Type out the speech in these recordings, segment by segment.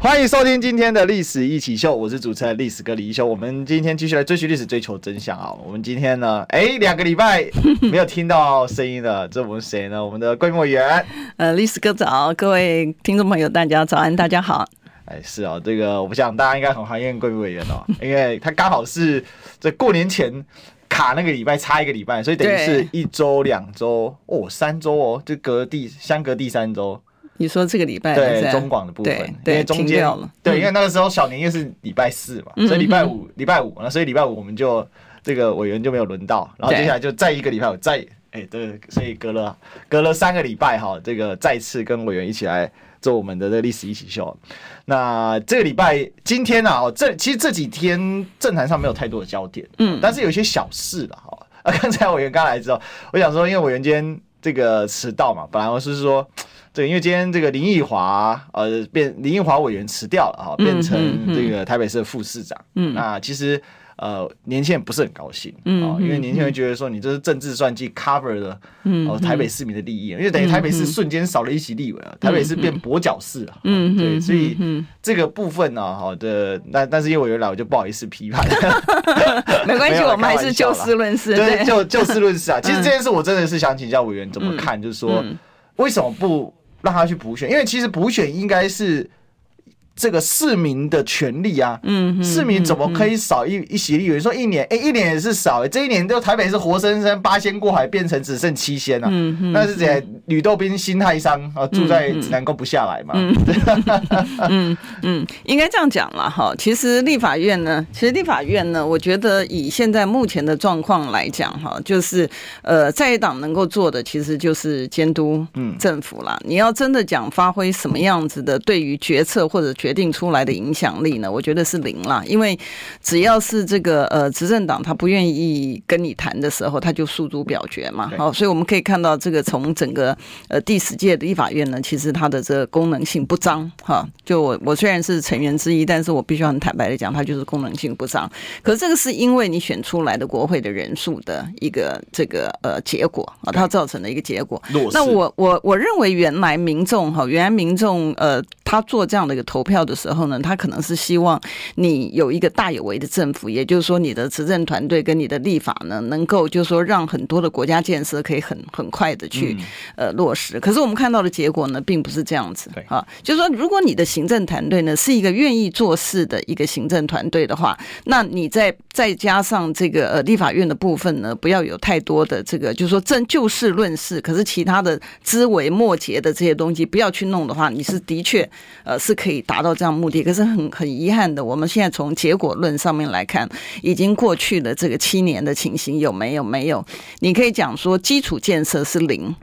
欢迎收听今天的历史一起秀，我是主持人历史哥李一修。我们今天继续来追寻历史，追求真相啊！我们今天呢，哎，两个礼拜 没有听到声音了，这我们谁呢？我们的贵民委员。呃，历史哥早，各位听众朋友，大家早安，大家好。哎，是啊，这个我想大家应该很怀念贵民委员哦，因为他刚好是在过年前卡那个礼拜差一个礼拜，所以等于是一周、两周哦，三周哦，就隔第相隔第三周。你说这个礼拜对中广的部分，因为中间对，因为那个时候小年夜是礼拜四嘛，所以礼拜五礼拜五，那所以礼拜五我们就这个委员就没有轮到，然后接下来就再一个礼拜五再哎对，所以隔了隔了三个礼拜哈，这个再次跟委员一起来做我们的这个历史一起秀。那这个礼拜今天啊，这其实这几天政坛上没有太多的焦点，嗯，但是有一些小事了哈。啊，刚才委员刚来之后，我想说，因为委员今天这个迟到嘛，本来我是说。对，因为今天这个林奕华呃变林奕华委员辞掉了哈，变成这个台北市的副市长。嗯，那其实呃年轻人不是很高兴，嗯，因为年轻人觉得说你这是政治算计 cover 了，嗯，台北市民的利益，因为等于台北市瞬间少了一席立委啊，台北市变跛脚市了，嗯，对，所以这个部分呢，好的，但但是因为委员来，我就不好意思批判，没关系，我们还是就事论事，对，就就事论事啊。其实这件事我真的是想请教委员怎么看，就是说为什么不？让他去补选，因为其实补选应该是这个市民的权利啊。嗯，市民怎么可以少一一席有人？说一年，哎，一年也是少。这一年就台北是活生生八仙过海变成只剩七仙了。嗯嗯，那是谁？吕洞宾心太伤啊，住在指南宫不下来嘛。嗯嗯，应该这样讲了哈。其实立法院呢，其实立法院呢，我觉得以现在目前的状况来讲哈，就是呃，在野党能够做的其实就是监督政府啦。你要真的讲发挥什么样子的对于决策或者决决定出来的影响力呢？我觉得是零啦，因为只要是这个呃执政党他不愿意跟你谈的时候，他就诉诸表决嘛。好，所以我们可以看到这个从整个呃第十届的立法院呢，其实它的这个功能性不彰哈。就我我虽然是成员之一，但是我必须很坦白的讲，它就是功能性不彰。可是这个是因为你选出来的国会的人数的一个这个呃结果啊，它造成的一个结果。那我我我认为原来民众哈，原来民众呃他做这样的一个投票。的时候呢，他可能是希望你有一个大有为的政府，也就是说，你的执政团队跟你的立法呢，能够就是说，让很多的国家建设可以很很快的去呃落实。可是我们看到的结果呢，并不是这样子啊。就是说，如果你的行政团队呢是一个愿意做事的一个行政团队的话，那你再再加上这个呃立法院的部分呢，不要有太多的这个就是说正就事论事，可是其他的枝微末节的这些东西不要去弄的话，你是的确呃是可以达达。到这样目的，可是很很遗憾的，我们现在从结果论上面来看，已经过去了这个七年的情形有没有？没有，你可以讲说基础建设是零。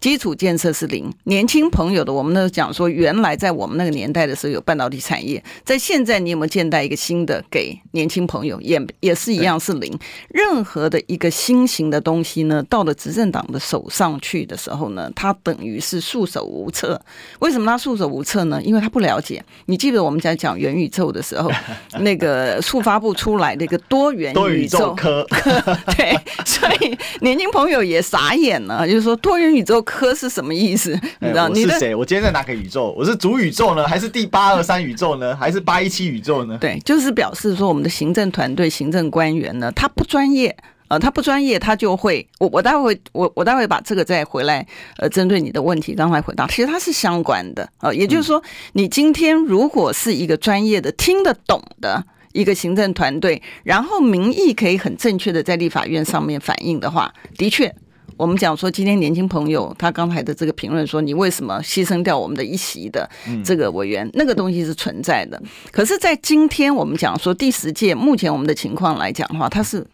基础建设是零，年轻朋友的，我们都讲说，原来在我们那个年代的时候有半导体产业，在现在你有没有见到一个新的给年轻朋友，也也是一样是零。任何的一个新型的东西呢，到了执政党的手上去的时候呢，他等于是束手无策。为什么他束手无策呢？因为他不了解。你记得我们在讲元宇宙的时候，那个触发不出来的一个多元宇宙科，对，所以年轻朋友也傻眼了，就是说多元宇宙。科是什么意思？你知道？你是谁？我今天在哪个宇宙？我是主宇宙呢，还是第八二三宇宙呢，还是八一七宇宙呢？对，就是表示说我们的行政团队、行政官员呢，他不专业，呃，他不专业，他就会，我我待会我我待会把这个再回来，呃，针对你的问题刚才回答，其实它是相关的，呃，也就是说，你今天如果是一个专业的、听得懂的一个行政团队，然后民意可以很正确的在立法院上面反映的话，的确。我们讲说，今天年轻朋友他刚才的这个评论说，你为什么牺牲掉我们的一席的这个委员？那个东西是存在的。可是，在今天我们讲说第十届，目前我们的情况来讲的话，他是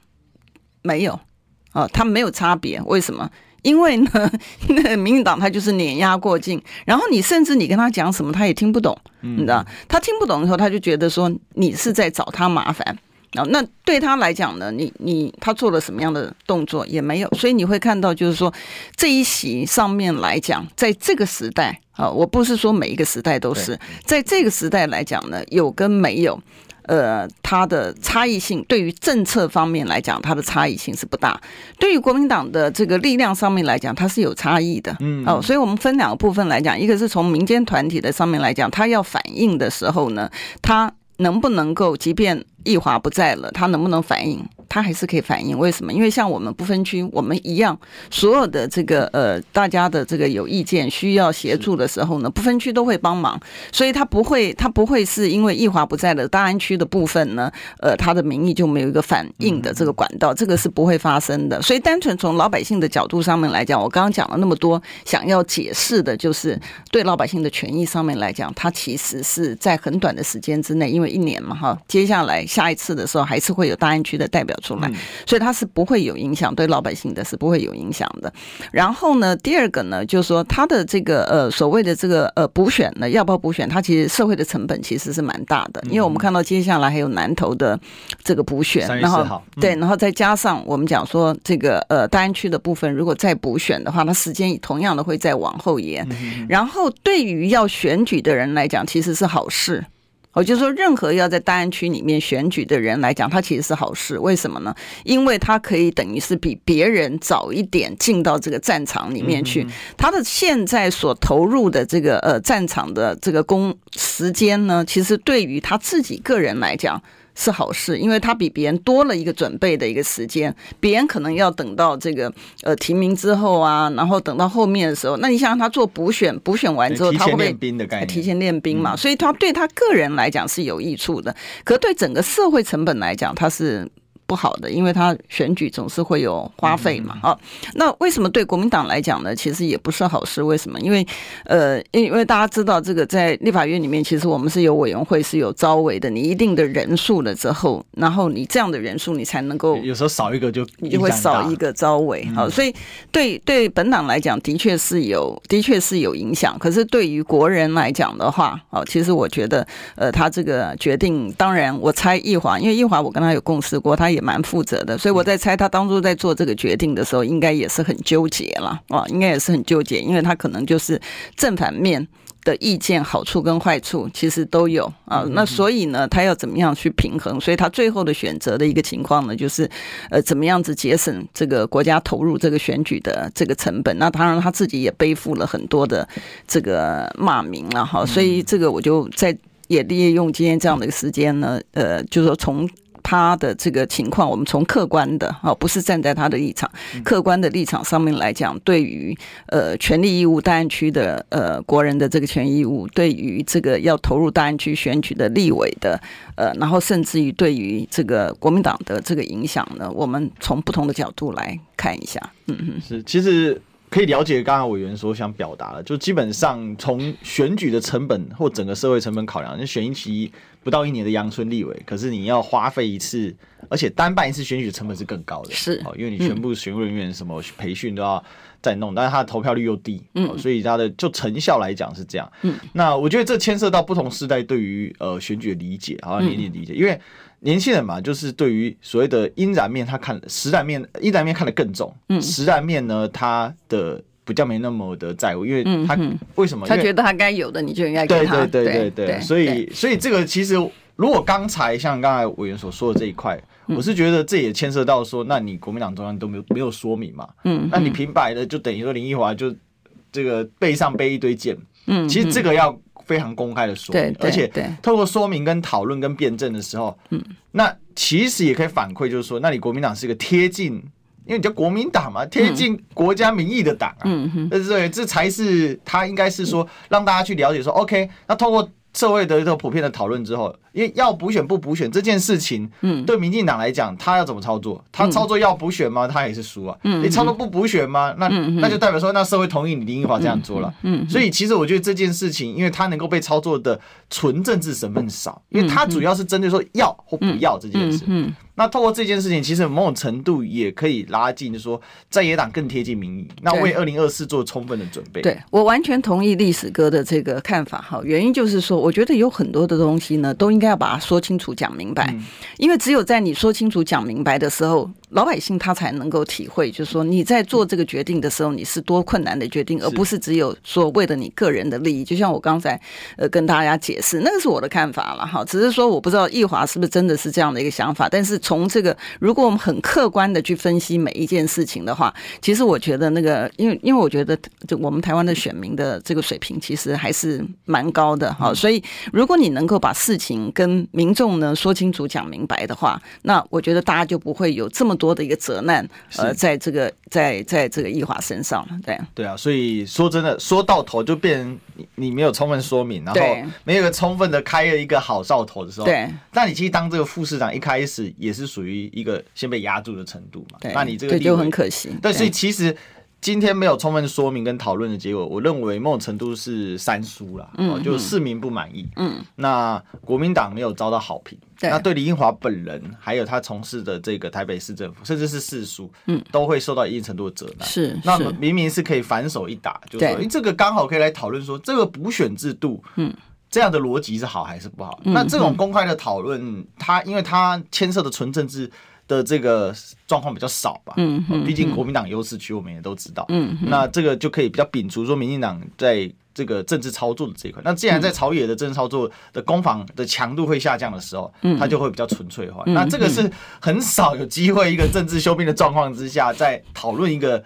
没有啊，它没有差别。为什么？因为呢，那民进党他就是碾压过境，然后你甚至你跟他讲什么，他也听不懂，你知道？他听不懂的时候，他就觉得说你是在找他麻烦。啊，那对他来讲呢，你你他做了什么样的动作也没有，所以你会看到就是说这一席上面来讲，在这个时代啊，我不是说每一个时代都是，在这个时代来讲呢，有跟没有。呃，它的差异性对于政策方面来讲，它的差异性是不大。对于国民党的这个力量上面来讲，它是有差异的。嗯，哦，所以我们分两个部分来讲，一个是从民间团体的上面来讲，它要反应的时候呢，它能不能够，即便奕华不在了，他能不能反应？他还是可以反映，为什么？因为像我们不分区，我们一样，所有的这个呃，大家的这个有意见需要协助的时候呢，不分区都会帮忙，所以他不会，他不会是因为易华不在了大安区的部分呢，呃，他的民意就没有一个反应的这个管道，这个是不会发生的。所以单纯从老百姓的角度上面来讲，我刚刚讲了那么多，想要解释的就是对老百姓的权益上面来讲，他其实是在很短的时间之内，因为一年嘛哈，接下来下一次的时候还是会有大安区的代表。出来，所以它是不会有影响，对老百姓的是不会有影响的。然后呢，第二个呢，就是说它的这个呃所谓的这个呃补选呢，要不要补选？它其实社会的成本其实是蛮大的，因为我们看到接下来还有南投的这个补选，然后对，然后再加上我们讲说这个呃大安区的部分，如果再补选的话，它时间同样的会再往后延。然后对于要选举的人来讲，其实是好事。我就说，任何要在大安区里面选举的人来讲，他其实是好事。为什么呢？因为他可以等于是比别人早一点进到这个战场里面去。他的现在所投入的这个呃战场的这个工时间呢，其实对于他自己个人来讲。是好事，因为他比别人多了一个准备的一个时间，别人可能要等到这个呃提名之后啊，然后等到后面的时候，那你想让他做补选，补选完之后他会不会提前练兵嘛？所以他对他个人来讲是有益处的，可对整个社会成本来讲，他是。不好的，因为他选举总是会有花费嘛，哦，那为什么对国民党来讲呢？其实也不是好事。为什么？因为呃，因为大家知道，这个在立法院里面，其实我们是有委员会，是有招委的。你一定的人数了之后，然后你这样的人数，你才能够有时候少一个就你就会少一个招委。好，所以对对本党来讲，的确是有的确是有影响。可是对于国人来讲的话，哦，其实我觉得，呃，他这个决定，当然我猜奕华，因为奕华我跟他有共识过，他。也蛮负责的，所以我在猜他当初在做这个决定的时候，应该也是很纠结了啊，应该也是很纠结，因为他可能就是正反面的意见，好处跟坏处其实都有啊。那所以呢，他要怎么样去平衡？所以他最后的选择的一个情况呢，就是呃，怎么样子节省这个国家投入这个选举的这个成本？那当然他自己也背负了很多的这个骂名了哈。所以这个我就在也利用今天这样的一个时间呢，呃，就是说从。他的这个情况，我们从客观的啊，不是站在他的立场，客观的立场上面来讲，对于呃权利义务大安区的呃国人的这个权益义务，对于这个要投入大安区选举的立委的呃，然后甚至于对于这个国民党的这个影响呢，我们从不同的角度来看一下。嗯嗯，是，其实可以了解刚刚委员所想表达的，就基本上从选举的成本或整个社会成本考量，就选一期。不到一年的阳春立委，可是你要花费一次，而且单办一次选举的成本是更高的，是，因为你全部选务人员什么培训都要再弄，但是他的投票率又低，嗯，所以他的就成效来讲是这样，嗯，那我觉得这牵涉到不同世代对于呃选举的理解，好像年龄理解，因为年轻人嘛，就是对于所谓的阴然面，他看实然面，阴然面看得更重，嗯，实然面呢，他的。比较没那么的在乎，因为他为什么？他觉得他该有的，你就应该给他。对对对对对，所以所以这个其实，如果刚才像刚才委员所说的这一块，我是觉得这也牵涉到说，那你国民党中央都没有没有说明嘛？嗯，那你平白的就等于说林奕华就这个背上背一堆剑，嗯，其实这个要非常公开的说明，而且透过说明跟讨论跟辩证的时候，嗯，那其实也可以反馈，就是说，那你国民党是一个贴近。因为你叫国民党嘛，贴近国家民意的党啊，嗯嗯，对对，这才是他应该是说让大家去了解说，OK，那透过社会的一个普遍的讨论之后，因为要补选不补选这件事情，嗯，对民进党来讲，他要怎么操作？他操作要补选吗？他也是输啊。嗯，你操作不补选吗？那那就代表说，那社会同意你林奕华这样做了。嗯，所以其实我觉得这件事情，因为他能够被操作的纯政治成分少，因为他主要是针对说要或不要这件事。嗯。那透过这件事情，其实某种程度也可以拉近，就是说在野党更贴近民意，那为二零二四做充分的准备。对，我完全同意历史哥的这个看法哈，原因就是说，我觉得有很多的东西呢，都应该要把它说清楚、讲明白，嗯、因为只有在你说清楚、讲明白的时候。老百姓他才能够体会，就是说你在做这个决定的时候，你是多困难的决定，而不是只有说为了你个人的利益。就像我刚才呃跟大家解释，那个是我的看法了哈。只是说我不知道奕华是不是真的是这样的一个想法。但是从这个，如果我们很客观的去分析每一件事情的话，其实我觉得那个，因为因为我觉得就我们台湾的选民的这个水平其实还是蛮高的哈。所以如果你能够把事情跟民众呢说清楚、讲明白的话，那我觉得大家就不会有这么多。多的一个责难，呃，在这个在在这个易华身上了，对。对啊，所以说真的说到头就变成你你没有充分说明，然后没有个充分的开了一个好兆头的时候，对，那你其实当这个副市长一开始也是属于一个先被压住的程度嘛，那你这个就很可惜，对，所以其实。今天没有充分说明跟讨论的结果，我认为某种程度是三输啦，嗯，就市民不满意，嗯，那国民党没有遭到好评，对，那对李英华本人还有他从事的这个台北市政府，甚至是市书，嗯，都会受到一定程度的责难，是，那明明是可以反手一打，就是说，这个刚好可以来讨论说，这个补选制度，嗯，这样的逻辑是好还是不好？那这种公开的讨论，它因为它牵涉的纯政治。的这个状况比较少吧，嗯，毕竟国民党优势区我们也都知道，嗯，那这个就可以比较摒除说民进党在这个政治操作的这一块。那既然在朝野的政治操作的攻防的强度会下降的时候，嗯，它就会比较纯粹化。那这个是很少有机会一个政治休兵的状况之下，在讨论一个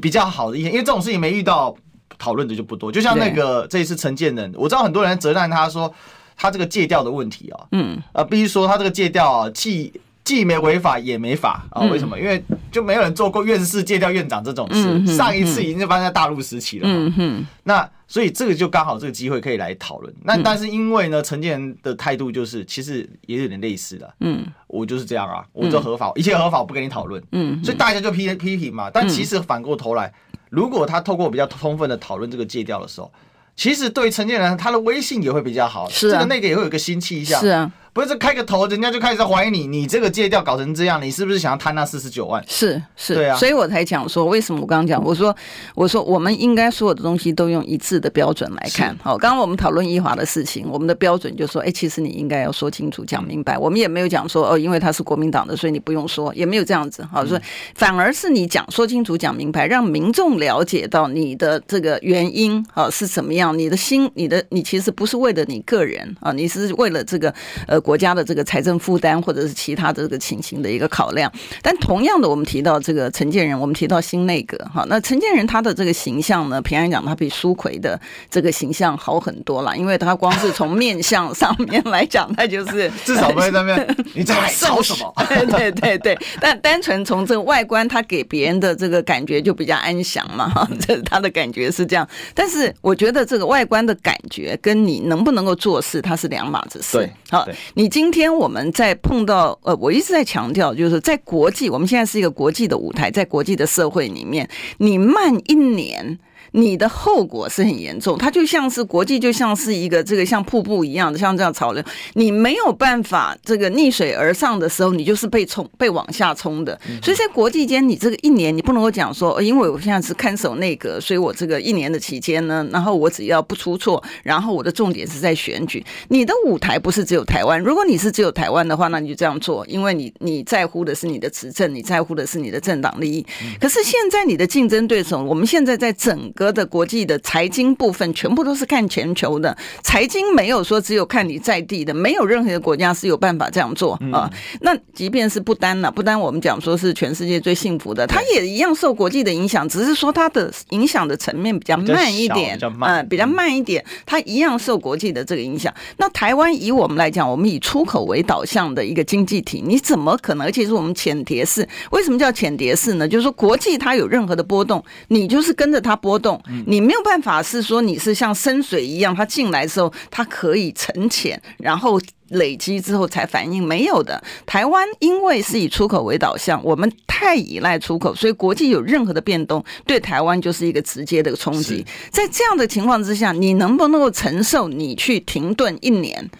比较好的意见，因为这种事情没遇到讨论的就不多。就像那个这一次陈建仁，我知道很多人责难他说他这个借调的问题啊，嗯，啊，必须说他这个借调啊，既既没违法也没法啊？为什么？因为就没有人做过院士戒掉院长这种事。上一次已经是发生在大陆时期了嘛。那所以这个就刚好这个机会可以来讨论。那但是因为呢，陈建仁的态度就是其实也有点类似的。嗯，我就是这样啊，我就合法，一切合法，我不跟你讨论。嗯，所以大家就批批评嘛。但其实反过头来，如果他透过比较充分的讨论这个戒掉的时候，其实对陈建仁他的威信也会比较好。是啊，这个那个也会有个新气象。是啊。不是开个头，人家就开始怀疑你，你这个借调搞成这样，你是不是想要贪那四十九万？是是，对啊，所以我才讲说，为什么我刚刚讲，我说我说我们应该所有的东西都用一致的标准来看。好，刚刚我们讨论奕华的事情，我们的标准就说，哎，其实你应该要说清楚、讲明白。我们也没有讲说哦，因为他是国民党的，所以你不用说，也没有这样子。好，说反而是你讲说清楚、讲明白，让民众了解到你的这个原因啊是怎么样，你的心、你的你其实不是为了你个人啊，你是为了这个呃国家的这个财。政负担或者是其他的这个情形的一个考量，但同样的，我们提到这个陈建仁，我们提到新内阁哈，那陈建仁他的这个形象呢，平安讲他比苏奎的这个形象好很多了，因为他光是从面相上面来讲，他就是 至少不会在那边你在说什么？对对对对，但单纯从这个外观，他给别人的这个感觉就比较安详嘛，哈，这他的感觉是这样。但是我觉得这个外观的感觉跟你能不能够做事，它是两码子事。对，好，你今天我们。在碰到呃，我一直在强调，就是在国际，我们现在是一个国际的舞台，在国际的社会里面，你慢一年。你的后果是很严重，它就像是国际，就像是一个这个像瀑布一样的，像这样潮流，你没有办法这个逆水而上的时候，你就是被冲、被往下冲的。所以在国际间，你这个一年，你不能够讲说，因为我现在是看守内阁，所以我这个一年的期间呢，然后我只要不出错，然后我的重点是在选举。你的舞台不是只有台湾，如果你是只有台湾的话，那你就这样做，因为你你在乎的是你的执政，你在乎的是你的政党利益。可是现在你的竞争对手，我们现在在整个的国际的财经部分全部都是看全球的，财经没有说只有看你在地的，没有任何一个国家是有办法这样做啊。那即便是不丹呢，不丹我们讲说是全世界最幸福的，它也一样受国际的影响，只是说它的影响的层面比较慢一点，嗯，比较慢一点，它一样受国际的这个影响。那台湾以我们来讲，我们以出口为导向的一个经济体，你怎么可能？而且是我们浅碟式，为什么叫浅碟式呢？就是说国际它有任何的波动，你就是跟着它波动。你没有办法是说你是像深水一样，它进来的时候它可以沉潜，然后累积之后才反应。没有的。台湾因为是以出口为导向，我们太依赖出口，所以国际有任何的变动，对台湾就是一个直接的冲击。在这样的情况之下，你能不能够承受你去停顿一年？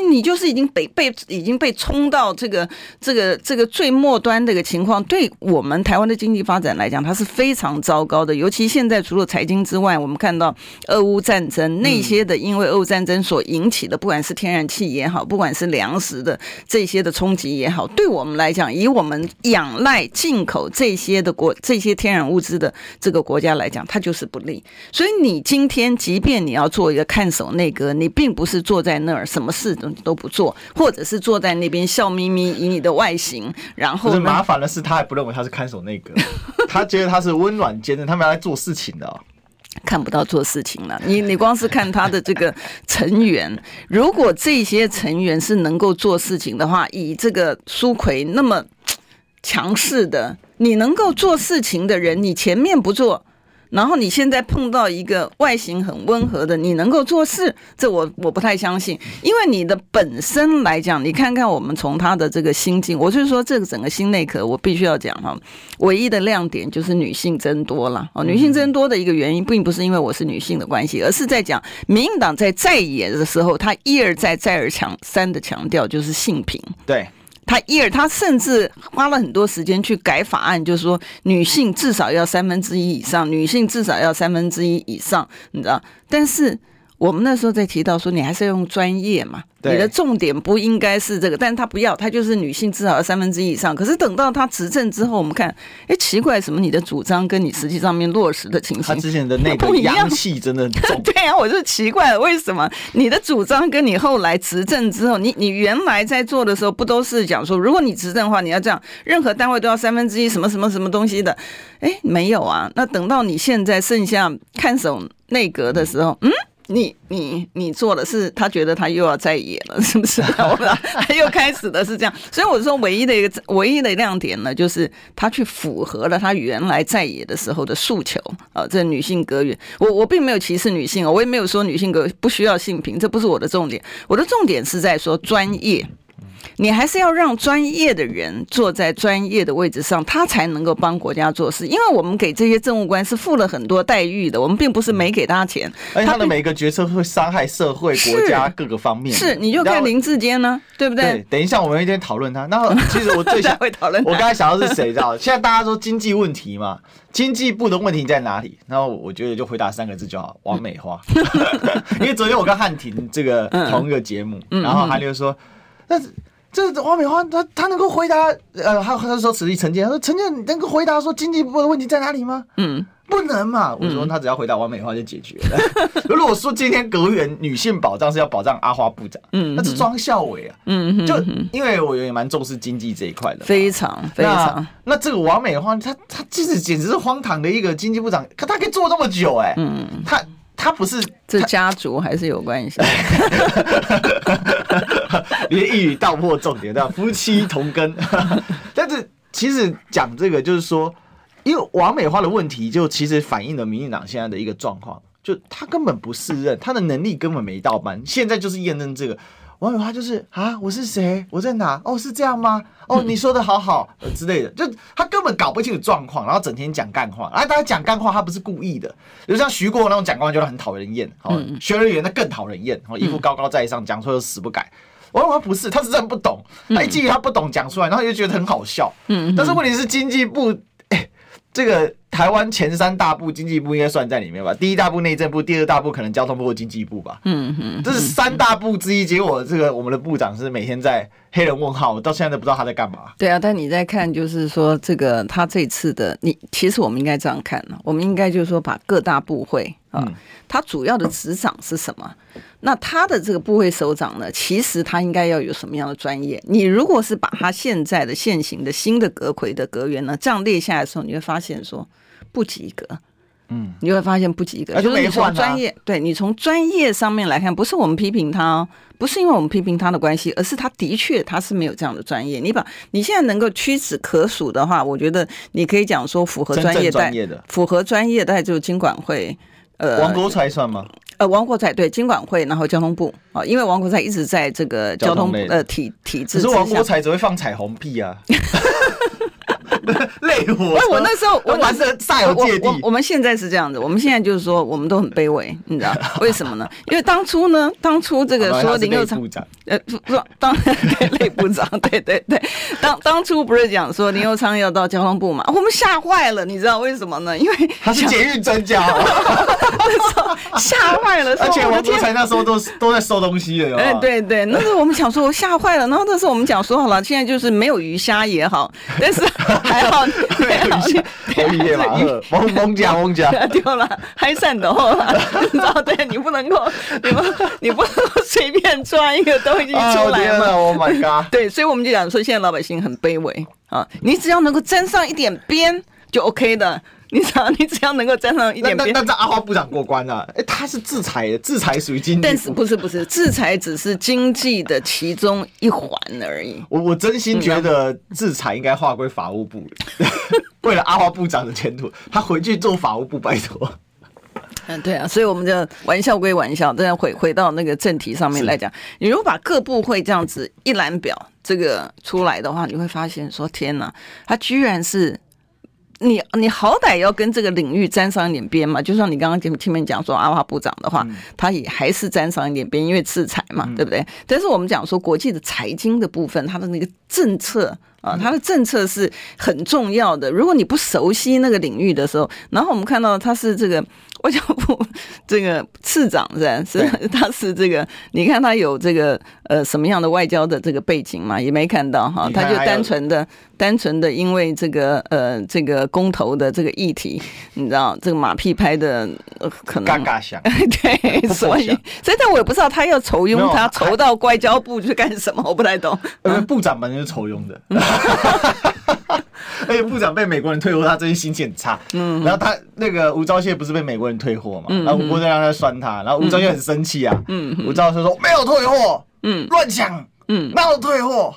你就是已经被被已经被冲到这个这个这个最末端的一个情况，对我们台湾的经济发展来讲，它是非常糟糕的。尤其现在除了财经之外，我们看到俄乌战争那些的，因为俄乌战争所引起的，不管是天然气也好，不管是粮食的这些的冲击也好，对我们来讲，以我们仰赖进口这些的国这些天然物资的这个国家来讲，它就是不利。所以你今天即便你要做一个看守内阁，你并不是坐在那儿什么事都都不做，或者是坐在那边笑眯眯以你的外形，然后麻烦的是他还不认为他是看守内阁，他觉得他是温暖坚韧，他们要来做事情的、哦，看不到做事情了。你你光是看他的这个成员，如果这些成员是能够做事情的话，以这个苏奎那么强势的，你能够做事情的人，你前面不做。然后你现在碰到一个外形很温和的，你能够做事，这我我不太相信，因为你的本身来讲，你看看我们从他的这个心境，我就是说这个整个心内阁，我必须要讲哈，唯一的亮点就是女性增多了哦，女性增多的一个原因，并不是因为我是女性的关系，而是在讲民进党在在野的时候，他一而再再而强三的强调就是性平，对。他一而他甚至花了很多时间去改法案，就是说女性至少要三分之一以上，女性至少要三分之一以上，你知道？但是。我们那时候在提到说，你还是要用专业嘛，你的重点不应该是这个，但是他不要，他就是女性至少要三分之一以上。可是等到他执政之后，我们看，哎，奇怪，什么你的主张跟你实际上面落实的情形，他之前的那个阳气真的重。对呀、啊，我就奇怪了，为什么你的主张跟你后来执政之后，你你原来在做的时候不都是讲说，如果你执政的话，你要这样，任何单位都要三分之一什么什么什么东西的？哎，没有啊。那等到你现在剩下看守内阁的时候，嗯。你你你做的是，他觉得他又要再野了，是不是？他又开始的是这样，所以我说唯一的一个唯一的亮点呢，就是他去符合了他原来在野的时候的诉求啊。这女性格员，我我并没有歧视女性，我也没有说女性格不需要性平，这不是我的重点，我的重点是在说专业。你还是要让专业的人坐在专业的位置上，他才能够帮国家做事。因为我们给这些政务官是付了很多待遇的，我们并不是没给他钱。而且他的每个决策会伤害社会、国家各个方面。是，你就看林志坚呢，对不对？对，等一下我们一天讨论他。那其实我最想 会讨论。我刚才想到是谁知道？现在大家说经济问题嘛，经济部的问题在哪里？然后我觉得就回答三个字就好：王美花。因为昨天我跟汉庭这个同一个节目，然后韩流说，那。这王美花，他他能够回答？呃，他他说此地陈建，他说陈建能够回答说经济部的问题在哪里吗？嗯，不能嘛。我说他只要回答王美花就解决了。如果说今天阁员女性保障是要保障阿花部长，嗯，那是庄孝伟啊。嗯，就因为我也蛮重视经济这一块的，非常非常。那这个王美花，他他其实简直是荒唐的一个经济部长，可他可以做那么久哎、欸，嗯，他。他不是这家族还是有关系，你的一语道破重点，对吧？夫妻同根。但是其实讲这个，就是说，因为王美花的问题，就其实反映了民进党现在的一个状况，就他根本不适任，他的能力根本没到班。现在就是验证这个。王美花就是啊，我是谁？我在哪？哦，是这样吗？哦，你说的好好之类的，就他根本搞不清楚状况，然后整天讲干话。啊，大家讲干话，他不是故意的。比如像徐国那种讲干话，就很讨人厌。哦，学人员那更讨人厌。哦，一副高高在上，讲错又死不改。王美花不是，他是真不懂。他一记他不懂讲出来，然后就觉得很好笑。嗯，但是问题是经济部。这个台湾前三大部经济部应该算在里面吧？第一大部内政部，第二大部可能交通部或经济部吧。嗯嗯，这是三大部之一。结果这个我们的部长是每天在黑人问号，我到现在都不知道他在干嘛。对啊，但你在看，就是说这个他这次的，你其实我们应该这样看，我们应该就是说把各大部会啊，他主要的职掌是什么？那他的这个部会首长呢，其实他应该要有什么样的专业？你如果是把他现在的现行的新的阁魁的阁员呢，这样列下来的时候，你会发现说不及格。嗯，你会发现不及格，就是你从专业，对你从专业上面来看，不是我们批评他哦，不是因为我们批评他的关系，而是他的确他是没有这样的专业。你把你现在能够屈指可数的话，我觉得你可以讲说符合专业的，符合专业的大概就是经管会。呃，王国才算吗？呃，王国才对经管会，然后交通部啊，因为王国才一直在这个交通呃体体制。可是王国才只会放彩虹屁啊。累火。哎，我那时候我玩的煞有介地。我们现在是这样子，我们现在就是说，我们都很卑微，你知道 为什么呢？因为当初呢，当初这个说林佑昌，呃，不不，当 对类部长，对对对，当当初不是讲说林佑昌要到交通部嘛，我们吓坏了，你知道为什么呢？因为他是捷运专家，吓坏了。而且王国才那时候都都在收东西了，哎，对对，那时候我们想说，我吓坏了。然后那时候我们讲说好了，现在就是没有鱼虾也好，但是还好没有鱼，没有鱼嘛，蒙蒙家蒙家丢了，还算的了，你知道？对，你不能够，你不你不能够随便抓一个东西出来嘛。Oh my god！对，所以我们就讲说，现在老百姓很卑微啊，你只要能够沾上一点边就 OK 的。你只要你只要能够沾上一点边，那那阿花部长过关了，啊。哎，欸，他是制裁的，制裁属于经济，但是不是不是，制裁只是经济的其中一环而已。我我真心觉得制裁应该划归法务部，为了阿花部长的前途，他回去做法务部，拜托。嗯，对啊，所以我们就玩笑归玩笑，但回回到那个正题上面来讲，你如果把各部会这样子一览表这个出来的话，你会发现说，天哪，他居然是。你你好歹要跟这个领域沾上一点边嘛，就像你刚刚听听面讲说阿华部长的话，他也还是沾上一点边，因为制裁嘛，对不对？但是我们讲说国际的财经的部分，它的那个政策啊，它的政策是很重要的。如果你不熟悉那个领域的时候，然后我们看到他是这个。外交部这个次长是吧？是 他是这个，你看他有这个呃什么样的外交的这个背景嘛？也没看到哈，他就单纯的单纯的因为这个呃这个公投的这个议题，你知道这个马屁拍的呃可能嘎嘎响，对，所以所以但我也不知道他要酬庸，他酬到外交部去干什么？我不太懂。因为部长本身是酬庸的。而且部长被美国人退货，他最近心情很差。嗯，然后他那个吴钊燮不是被美国人退货嘛？嗯，然后吴国在让他酸他，然后吴钊燮很生气啊。嗯，吴钊燮说没有退货，嗯，乱讲，嗯，没有退货？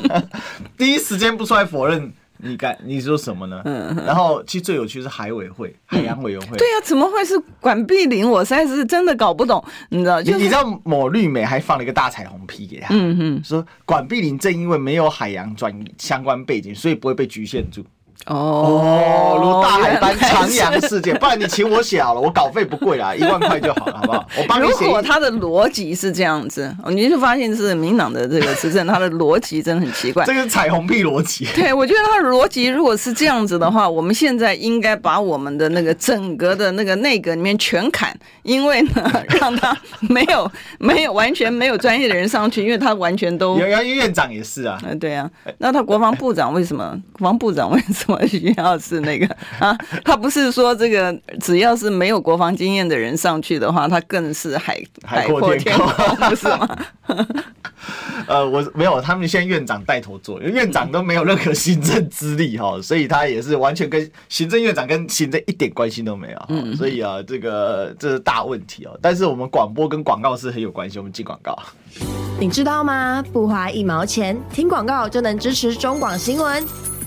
第一时间不出来否认。你敢你说什么呢？嗯，然后其实最有趣是海委会、海洋委员会。对呀，怎么会是管碧玲？我实在是真的搞不懂，你知道就？你知道某绿美还放了一个大彩虹屁给他，嗯嗯，说管碧玲正因为没有海洋专相关背景，所以不会被局限住。哦，如大海般徜徉世界，不然你请我写好了，我稿费不贵啦，一万块就好了，好不好？我帮你写。如果他的逻辑是这样子，你就发现是民党的这个执政，他的逻辑真的很奇怪。这个彩虹屁逻辑。对，我觉得他的逻辑如果是这样子的话，我们现在应该把我们的那个整个的那个内阁里面全砍，因为呢，让他没有没有完全没有专业的人上去，因为他完全都。杨杨院长也是啊。嗯，对啊。那他国防部长为什么？国防部长为什么？需要是那个 啊，他不是说这个只要是没有国防经验的人上去的话，他更是海海阔天空，不是吗？呃，我没有，他们现在院长带头做，因为院长都没有任何行政资历哈，所以他也是完全跟行政院长跟行政一点关系都没有，嗯，所以啊，这个这是大问题哦。但是我们广播跟广告是很有关系，我们进广告。你知道吗？不花一毛钱，听广告就能支持中广新闻。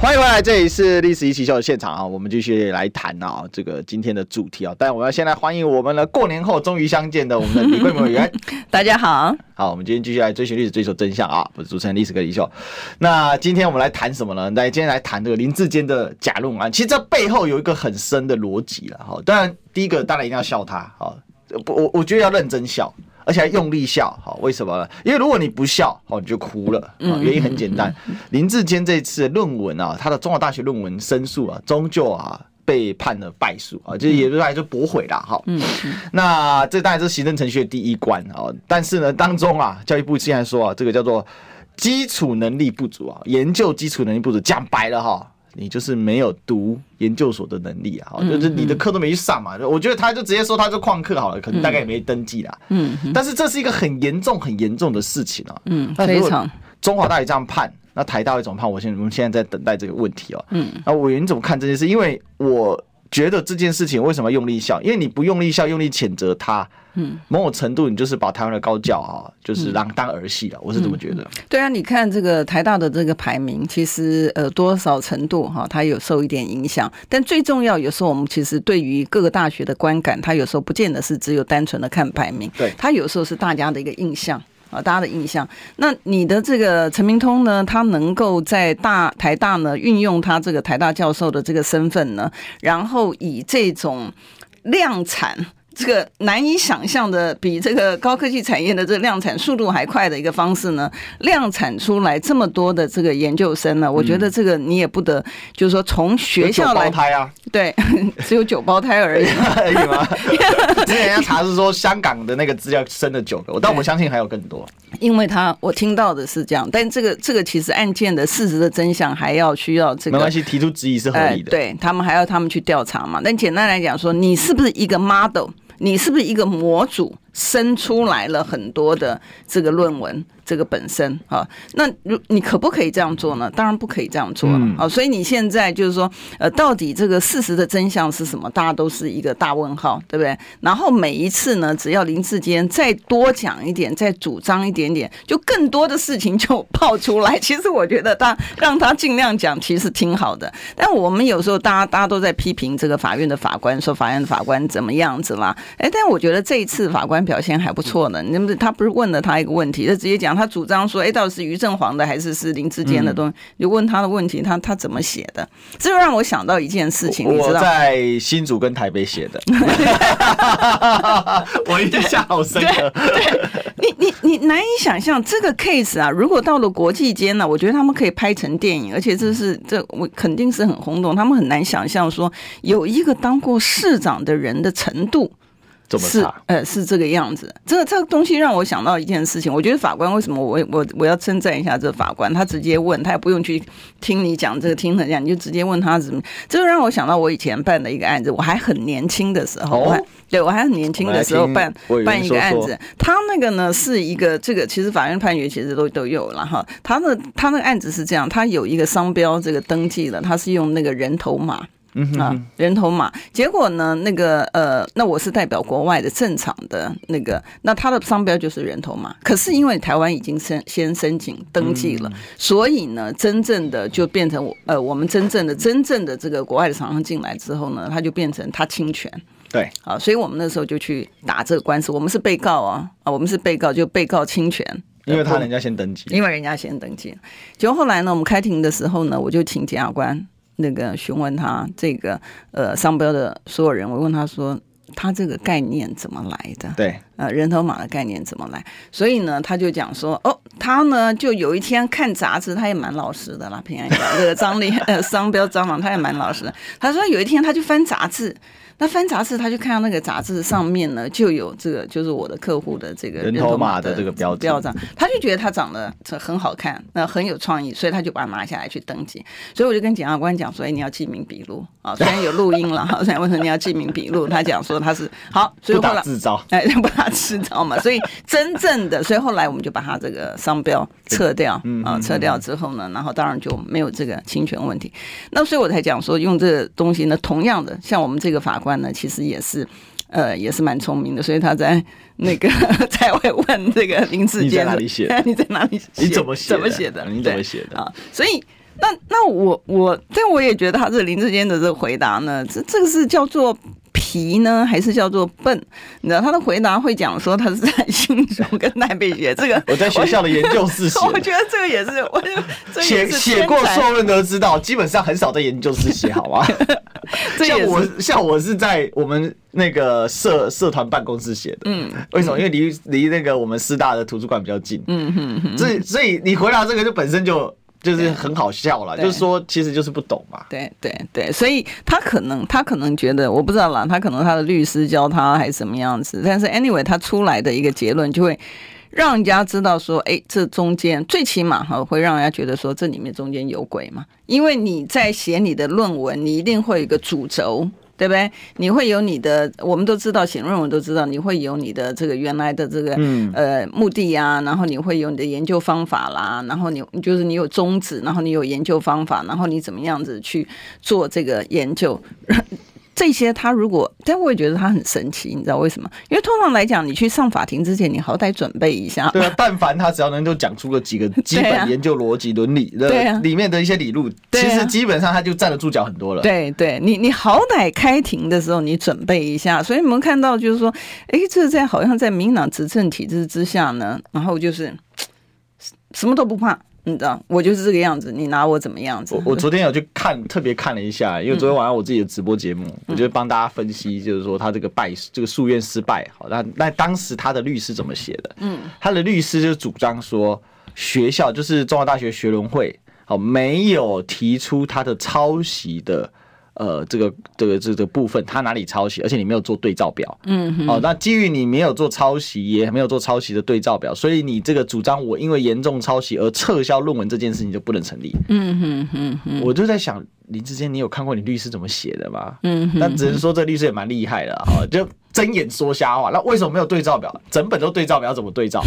欢迎回来，这里是历史一起 SHOW 的现场啊！我们继续来谈啊，这个今天的主题啊。但我要先来欢迎我们的过年后终于相见的我们的李桂美委员。大家好，好，我们今天继续来追寻历史，追求真相啊！我是主持人历史哥李秀。那今天我们来谈什么呢？来，今天来谈这个林志坚的假论文案。其实这背后有一个很深的逻辑了哈。当然，第一个当然一定要笑他啊！不，我我觉得要认真笑。而且还用力笑，好，为什么呢？因为如果你不笑，哦，你就哭了。原因很简单，林志坚这次论文啊，他的中华大学论文申诉啊，终究啊被判了败诉啊，就也就是来就驳回了。哈，嗯，那这当然是行政程序的第一关啊。但是呢，当中啊，教育部竟然说啊，这个叫做基础能力不足啊，研究基础能力不足，讲白了哈。你就是没有读研究所的能力啊，就是你的课都没去上嘛。我觉得他就直接说他是旷课好了，可能大概也没登记啦。嗯，但是这是一个很严重、很严重的事情啊。嗯，非常。中华大学这样判，那台大会怎么判？我现我们现在在等待这个问题哦。嗯，那委员怎么看这件事？因为我觉得这件事情为什么用力笑？因为你不用力笑，用力谴责他。嗯，某种程度你就是把台湾的高教啊，就是让当儿戏了，我是这么觉得。对啊，你看这个台大的这个排名，其实呃多少程度哈，它有受一点影响。但最重要，有时候我们其实对于各个大学的观感，它有时候不见得是只有单纯的看排名，对，它有时候是大家的一个印象啊，大家的印象。那你的这个陈明通呢，他能够在大台大呢运用他这个台大教授的这个身份呢，然后以这种量产。这个难以想象的，比这个高科技产业的这个量产速度还快的一个方式呢，量产出来这么多的这个研究生呢，我觉得这个你也不得，就是说从学校来，胎啊，对，只有九胞胎而已，而已吗？之前人家查是说香港的那个资料生了九个，但我相信还有更多，因为他我听到的是这样，但这个这个其实案件的事实的真相还要需要这个，没关系，提出质疑是合理的，对他们还要他们去调查嘛。但简单来讲说，你是不是一个 model？你是不是一个模组？生出来了很多的这个论文？这个本身啊，那如你可不可以这样做呢？当然不可以这样做了啊。所以你现在就是说，呃，到底这个事实的真相是什么？大家都是一个大问号，对不对？然后每一次呢，只要林志坚再多讲一点，再主张一点点，就更多的事情就爆出来。其实我觉得他让他尽量讲，其实挺好的。但我们有时候大家大家都在批评这个法院的法官，说法院的法官怎么样子啦？哎，但我觉得这一次法官表现还不错呢。那么他不是问了他一个问题，他直接讲。他主张说：“哎，到底是于正煌的还是是林志坚的东西？”你、嗯、问他的问题，他他怎么写的？这就让我想到一件事情，你知道？我在新竹跟台北写的 我印象好深刻。对，你你你难以想象这个 case 啊！如果到了国际间呢、啊，我觉得他们可以拍成电影，而且这是这我肯定是很轰动。他们很难想象说有一个当过市长的人的程度。是，呃，是这个样子。这个这个东西让我想到一件事情。我觉得法官为什么我我我要称赞一下这法官？他直接问，他也不用去听你讲这个，听他讲，你就直接问他怎么。这个让我想到我以前办的一个案子，我还很年轻的时候，哦、我还对我还很年轻的时候办办一个案子。他那个呢是一个这个，其实法院判决其实都都有了哈。他那他那个案子是这样，他有一个商标这个登记了，他是用那个人头马。嗯啊，人头马，结果呢，那个呃，那我是代表国外的正常的那个，那他的商标就是人头马，可是因为台湾已经申先申请登记了，所以呢，真正的就变成我呃，我们真正的真正的这个国外的厂商进来之后呢，他就变成他侵权，对，啊，所以我们那时候就去打这个官司，我们是被告啊，啊，我们是被告，就被告侵权，因为他人家先登记，因为人家先登记，结果后来呢，我们开庭的时候呢，我就请检察官。那个询问他这个呃商标的所有人，我问他说，他这个概念怎么来的？对，呃，人头马的概念怎么来？所以呢，他就讲说，哦，他呢就有一天看杂志，他也蛮老实的啦。平安讲这个张力呃商标张嘛，他也蛮老实的。他说有一天他就翻杂志。那翻杂志，他就看到那个杂志上面呢，就有这个，就是我的客户的这个人头马的这个标标章，他就觉得他长得很好看，那很有创意，所以他就把它拿下来去登记。所以我就跟检察官讲说：“哎，你要记名笔录啊，虽然有录音了哈，虽然问说你要记名笔录。”他讲说他是好，所以后来制造，哎，不打制造嘛。所以真正的，所以后来我们就把他这个商标撤掉啊，撤掉之后呢，然后当然就没有这个侵权问题。那所以我才讲说，用这个东西呢，同样的，像我们这个法官。呢，其实也是，呃，也是蛮聪明的，所以他在那个 才会问这个林志坚，你在哪里写的？你在哪里写？你怎么写？怎么写的？你怎么写的啊？所以那那我我，但我也觉得他这林志坚的这个回答呢，这这个是叫做。皮呢，还是叫做笨？你知道他的回答会讲说他是在新竹跟台北学 这个。我在学校的研究室写。我觉得这个也是，我就写写过硕论都知道，基本上很少在研究室写，好吗？像我像我是在我们那个社社团办公室写的。嗯，为什么？因为离离那个我们师大的图书馆比较近。嗯哼哼。所以所以你回答这个就本身就。就是很好笑了，就是说，其实就是不懂嘛。对对对，所以他可能他可能觉得，我不知道啦，他可能他的律师教他还是什么样子，但是 anyway，他出来的一个结论就会让人家知道说，哎，这中间最起码哈会让人家觉得说，这里面中间有鬼嘛，因为你在写你的论文，你一定会有一个主轴。对不对？你会有你的，我们都知道，写论文都知道，你会有你的这个原来的这个、嗯、呃目的啊，然后你会有你的研究方法啦，然后你就是你有宗旨，然后你有研究方法，然后你怎么样子去做这个研究。这些他如果，但我也觉得他很神奇，你知道为什么？因为通常来讲，你去上法庭之前，你好歹准备一下。对啊，但凡他只要能够讲出个几个基本研究逻辑、伦理的里面的一些理路，其实基本上他就站得住脚很多了。对对，你你好歹开庭的时候你准备一下。所以我们看到就是说，哎，这在好像在民进党执政体制之下呢，然后就是什么都不怕。你知道，我就是这个样子，你拿我怎么样子？我我昨天有去看，特别看了一下，因为昨天晚上我自己的直播节目，嗯、我就帮大家分析，就是说他这个败，这个诉愿失败。好，那那当时他的律师怎么写的？嗯，他的律师就主张说，学校就是中华大学学伦会，好，没有提出他的抄袭的。呃，这个这个这个部分，他哪里抄袭？而且你没有做对照表，嗯，哦，那基于你没有做抄袭，也没有做抄袭的对照表，所以你这个主张我因为严重抄袭而撤销论文这件事情就不能成立。嗯哼哼哼，我就在想。林志坚，你有看过你律师怎么写的吗？嗯，那只能说这律师也蛮厉害的啊，就睁眼说瞎话。那为什么没有对照表？整本都对照表，要怎么对照？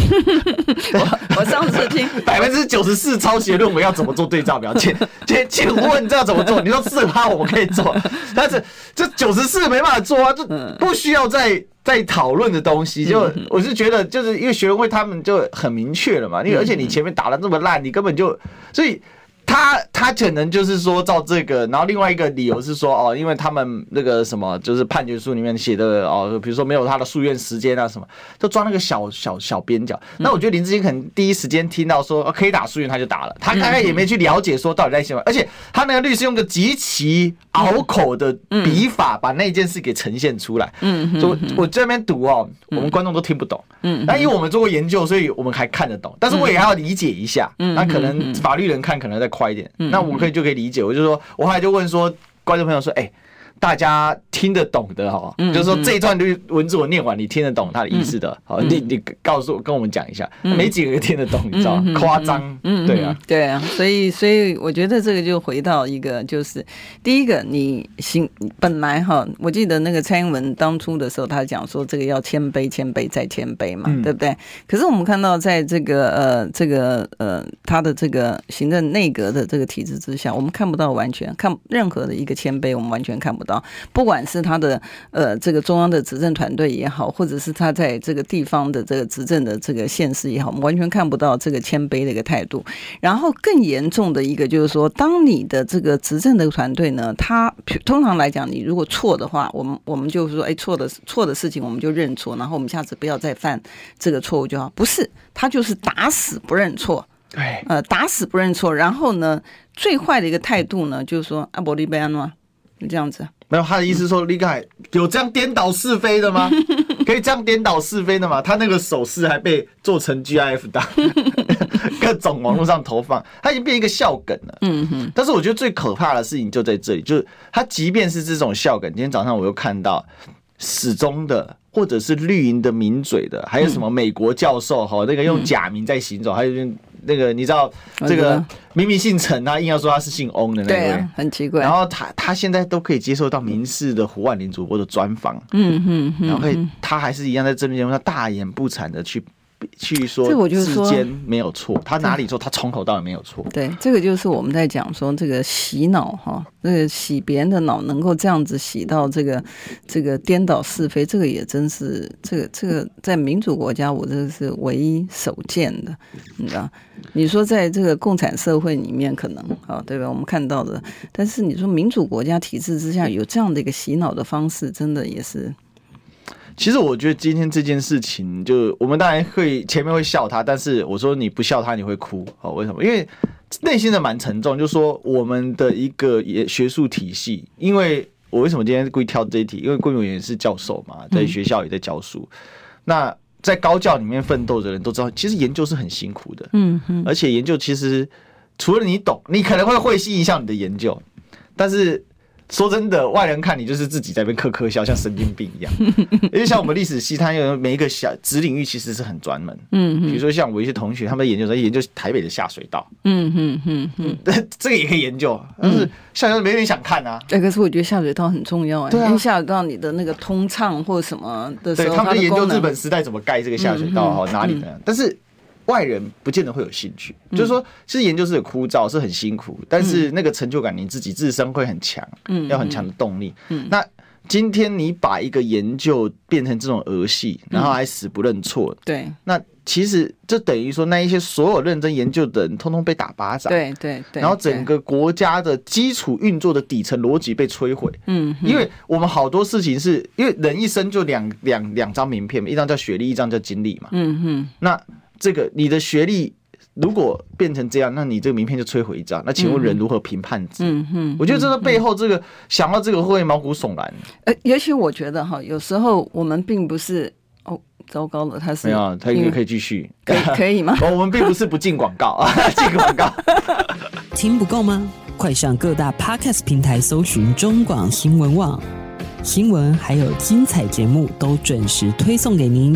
我我上次听 百分之九十四抄袭论文要怎么做对照表？请请请问你知道怎么做？你说四趴我们可以做，但是这九十四没办法做啊，就不需要再再讨论的东西。就我是觉得，就是因为学生会他们就很明确了嘛，因为而且你前面打的那么烂，你根本就所以。他他可能就是说照这个，然后另外一个理由是说哦，因为他们那个什么，就是判决书里面写的哦，比如说没有他的诉愿时间啊什么，就抓那个小小小边角。那我觉得林志坚可能第一时间听到说可以打诉愿，他就打了，他大概也没去了解说到底在写什么，而且他那个律师用个极其拗口的笔法把那件事给呈现出来。嗯，就我这边读哦，我们观众都听不懂。嗯，但因为我们做过研究，所以我们还看得懂。但是我也要理解一下。嗯，那可能法律人看可能在。快一点，那我们可以就可以理解。我就说，我后来就问说，观众朋友说，哎。大家听得懂的哈，就是说这一段律文字我念完，你听得懂他的意思的，好，你你告诉我，跟我们讲一下，没几个人听得懂，你知道吗？夸张，嗯，对啊，对啊，所以所以我觉得这个就回到一个，就是第一个，你行本来哈，我记得那个蔡英文当初的时候，他讲说这个要谦卑，谦卑再谦卑嘛，对不对？可是我们看到在这个呃这个呃他的这个行政内阁的这个体制之下，我们看不到完全看任何的一个谦卑，我们完全看不到。不管是他的呃这个中央的执政团队也好，或者是他在这个地方的这个执政的这个县市也好，我们完全看不到这个谦卑的一个态度。然后更严重的一个就是说，当你的这个执政的团队呢，他通常来讲，你如果错的话，我们我们就说，哎，错的错的事情我们就认错，然后我们下次不要再犯这个错误就好。不是，他就是打死不认错，对，呃，打死不认错。然后呢，最坏的一个态度呢，就是说阿伯利贝安诺，就这样子。没有，他的意思说，李凯有这样颠倒是非的吗？可以这样颠倒是非的吗？他那个手势还被做成 GIF 档，各种网络上投放，他已经变一个笑梗了。嗯哼。但是我觉得最可怕的事情就在这里，就是他即便是这种笑梗，今天早上我又看到始终的，或者是绿营的名嘴的，还有什么美国教授哈，那个用假名在行走，还有。那个你知道，这个明明姓陈，他硬要说他是姓翁的那位，对啊，很奇怪。然后他他现在都可以接受到民视的胡万林主播的专访，嗯嗯嗯，然后可以他还是一样在这节目上大言不惭的去。去说，这我就是说，没有错，他哪里错，他从头到尾没有错。对，这个就是我们在讲说这个洗脑哈，那个洗别人的脑，能够这样子洗到这个这个颠倒是非，这个也真是这个这个在民主国家，我这个是唯一首见的，你知道？你说在这个共产社会里面可能啊，对吧？我们看到的，但是你说民主国家体制之下有这样的一个洗脑的方式，真的也是。其实我觉得今天这件事情，就我们当然会前面会笑他，但是我说你不笑他你会哭哦？为什么？因为内心的蛮沉重，就是说我们的一个也学术体系，因为我为什么今天故意挑这一题？因为郭永元是教授嘛，在学校也在教书，那在高教里面奋斗的人都知道，其实研究是很辛苦的，嗯嗯，而且研究其实除了你懂，你可能会会心一笑你的研究，但是。说真的，外人看你就是自己在那边咳咳笑，像神经病一样。因为像我们历史系，它有每一个小子领域其实是很专门。嗯，比如说像我一些同学，他们研究在研究台北的下水道。嗯嗯嗯嗯，这个也可以研究，但是下水道没人想看啊。哎，可是我觉得下水道很重要啊，因为下水道你的那个通畅或什么的时候，对，他们研究日本时代怎么盖这个下水道哈，哪里的？但是。外人不见得会有兴趣，嗯、就是说，其实研究是有枯燥，是很辛苦，但是那个成就感你自己自身会很强，嗯，要很强的动力。嗯，那今天你把一个研究变成这种儿戏，然后还死不认错，嗯，对，那其实就等于说，那一些所有认真研究的人，通通被打巴掌，对对对，然后整个国家的基础运作的底层逻辑被摧毁，嗯，因为我们好多事情是因为人一生就两两两张名片嘛，一张叫学历，一张叫经历嘛，嗯哼，那这个你的学历。如果变成这样，那你这个名片就摧毁一张。那请问人如何评判值？嗯嗯，我觉得这个背后，这个、嗯、想到这个会毛骨悚然。呃，也许我觉得哈，有时候我们并不是哦，糟糕了，他是没有，他应该可以继续，可以可以吗？我们并不是不进广告啊，进广告。听不够吗？快上各大 Podcast 平台搜寻中广新闻网新闻，还有精彩节目都准时推送给您。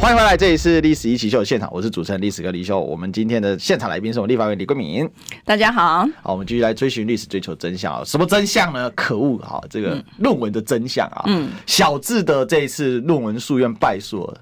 欢迎回来，这里是历史一起秀的现场，我是主持人历史哥李秀。我们今天的现场来宾是我们立法委员李桂敏，大家好。好，我们继续来追寻历史，追求真相。什么真相呢？可恶！啊，这个论文的真相啊，嗯，小智的这一次论文诉愿败诉了。